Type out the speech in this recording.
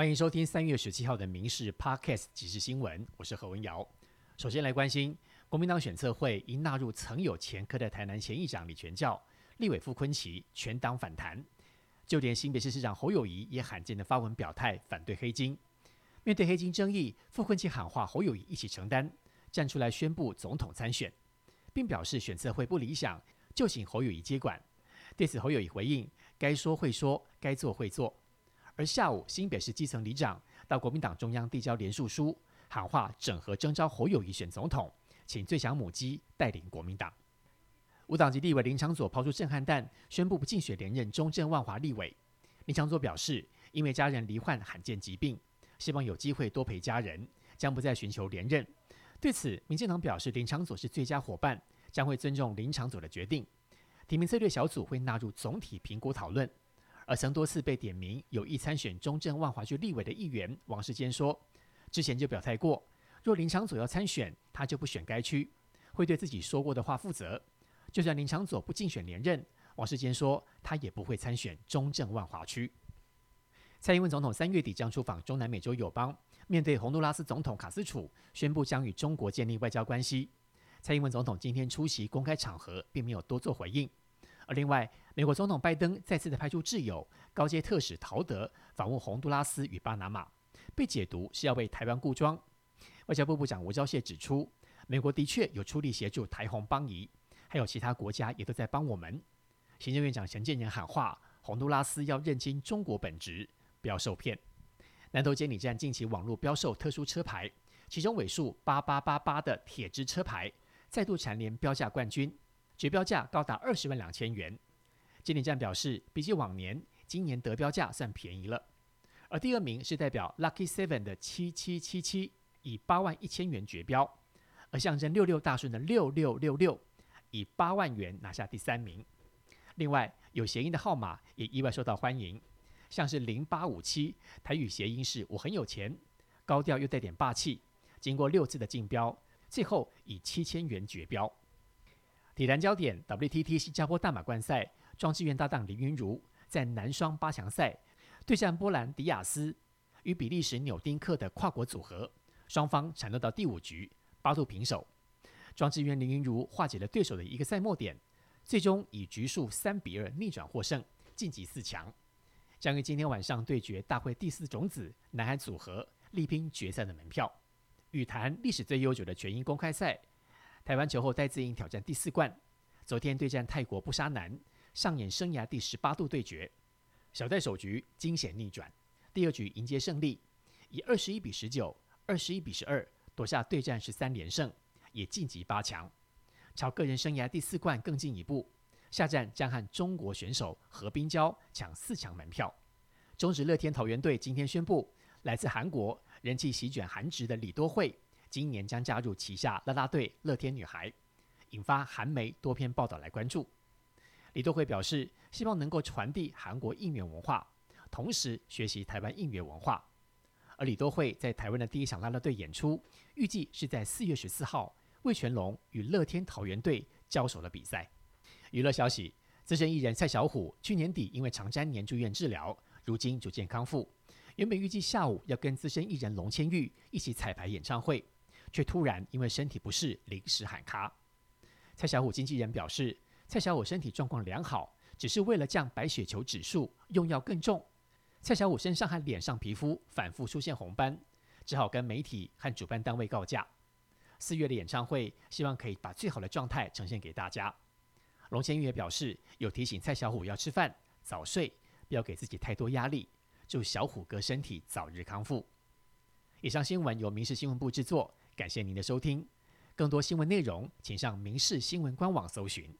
欢迎收听三月十七号的《民事 Podcast》即时新闻，我是何文瑶。首先来关心，国民党选策会因纳入曾有前科的台南前议长李全教、立委傅昆奇，全党反弹。就连新北市市长侯友谊也罕见的发文表态反对黑金。面对黑金争议，傅昆奇喊话侯友谊一起承担，站出来宣布总统参选，并表示选策会不理想，就请侯友谊接管。对此，侯友谊回应：该说会说，该做会做。而下午，新北市基层里长到国民党中央递交联署书，喊话整合征召侯友谊选总统，请最强母鸡带领国民党。无党籍立委林长佐抛出震撼弹，宣布不竞选连任中正万华立委。林长佐表示，因为家人罹患罕见疾病，希望有机会多陪家人，将不再寻求连任。对此，民进党表示林长佐是最佳伙伴，将会尊重林长佐的决定。提名策略小组会纳入总体评估讨论。而曾多次被点名有意参选中正万华区立委的议员王世坚说，之前就表态过，若林长佐要参选，他就不选该区，会对自己说过的话负责。就算林长佐不竞选连任，王世坚说他也不会参选中正万华区。蔡英文总统三月底将出访中南美洲友邦，面对洪都拉斯总统卡斯楚宣布将与中国建立外交关系，蔡英文总统今天出席公开场合，并没有多做回应。另外，美国总统拜登再次的派出挚友高阶特使陶德访问洪都拉斯与巴拿马，被解读是要为台湾固装。外交部部长吴钊燮指出，美国的确有出力协助台洪邦谊，还有其他国家也都在帮我们。行政院长陈建仁喊话，洪都拉斯要认清中国本质，不要受骗。南投监理站近期网络标售特殊车牌，其中尾数八八八八的铁支车牌再度蝉联标价冠军。绝标价高达二十万两千元，监理站表示，比起往年，今年得标价算便宜了。而第二名是代表 Lucky Seven 的七七七七，以八万一千元绝标；而象征六六大顺的六六六六，以八万元拿下第三名。另外，有谐音的号码也意外受到欢迎，像是零八五七，台语谐音是我很有钱，高调又带点霸气。经过六次的竞标，最后以七千元绝标。体坛焦点：WTT 新加坡大马冠赛，庄智渊搭档林云如在男双八强赛对战波兰迪亚斯与比利时纽丁克的跨国组合，双方缠斗到第五局，八度平手。庄智渊、林云如化解了对手的一个赛末点，最终以局数三比二逆转获胜，晋级四强。将于今天晚上对决大会第四种子男孩组合，力拼决赛的门票。羽坛历史最悠久的全英公开赛。台湾球后戴资颖挑战第四冠，昨天对战泰国布沙男，上演生涯第十八度对决。小戴首局惊险逆转，第二局迎接胜利，以二十一比十九、二十一比十二夺下对战十三连胜，也晋级八强，朝个人生涯第四冠更进一步。下战将和中国选手何冰娇抢四强门票。中职乐天桃园队今天宣布，来自韩国人气席卷韩职的李多惠。今年将加入旗下啦啦队乐天女孩，引发韩媒多篇报道来关注。李多惠表示，希望能够传递韩国应援文化，同时学习台湾应援文化。而李多惠在台湾的第一场啦啦队演出，预计是在四月十四号，魏全龙与乐天桃园队交手的比赛。娱乐消息：资深艺人蔡小虎去年底因为肠粘连住院治疗，如今逐渐康复。原本预计下午要跟资深艺人龙千玉一起彩排演唱会。却突然因为身体不适临时喊卡。蔡小虎经纪人表示，蔡小虎身体状况良好，只是为了降白血球指数，用药更重。蔡小虎身上和脸上皮肤反复出现红斑，只好跟媒体和主办单位告假。四月的演唱会，希望可以把最好的状态呈现给大家。龙千玉也表示，有提醒蔡小虎要吃饭、早睡，不要给自己太多压力，祝小虎哥身体早日康复。以上新闻由民事新闻部制作。感谢您的收听，更多新闻内容，请上民视新闻官网搜寻。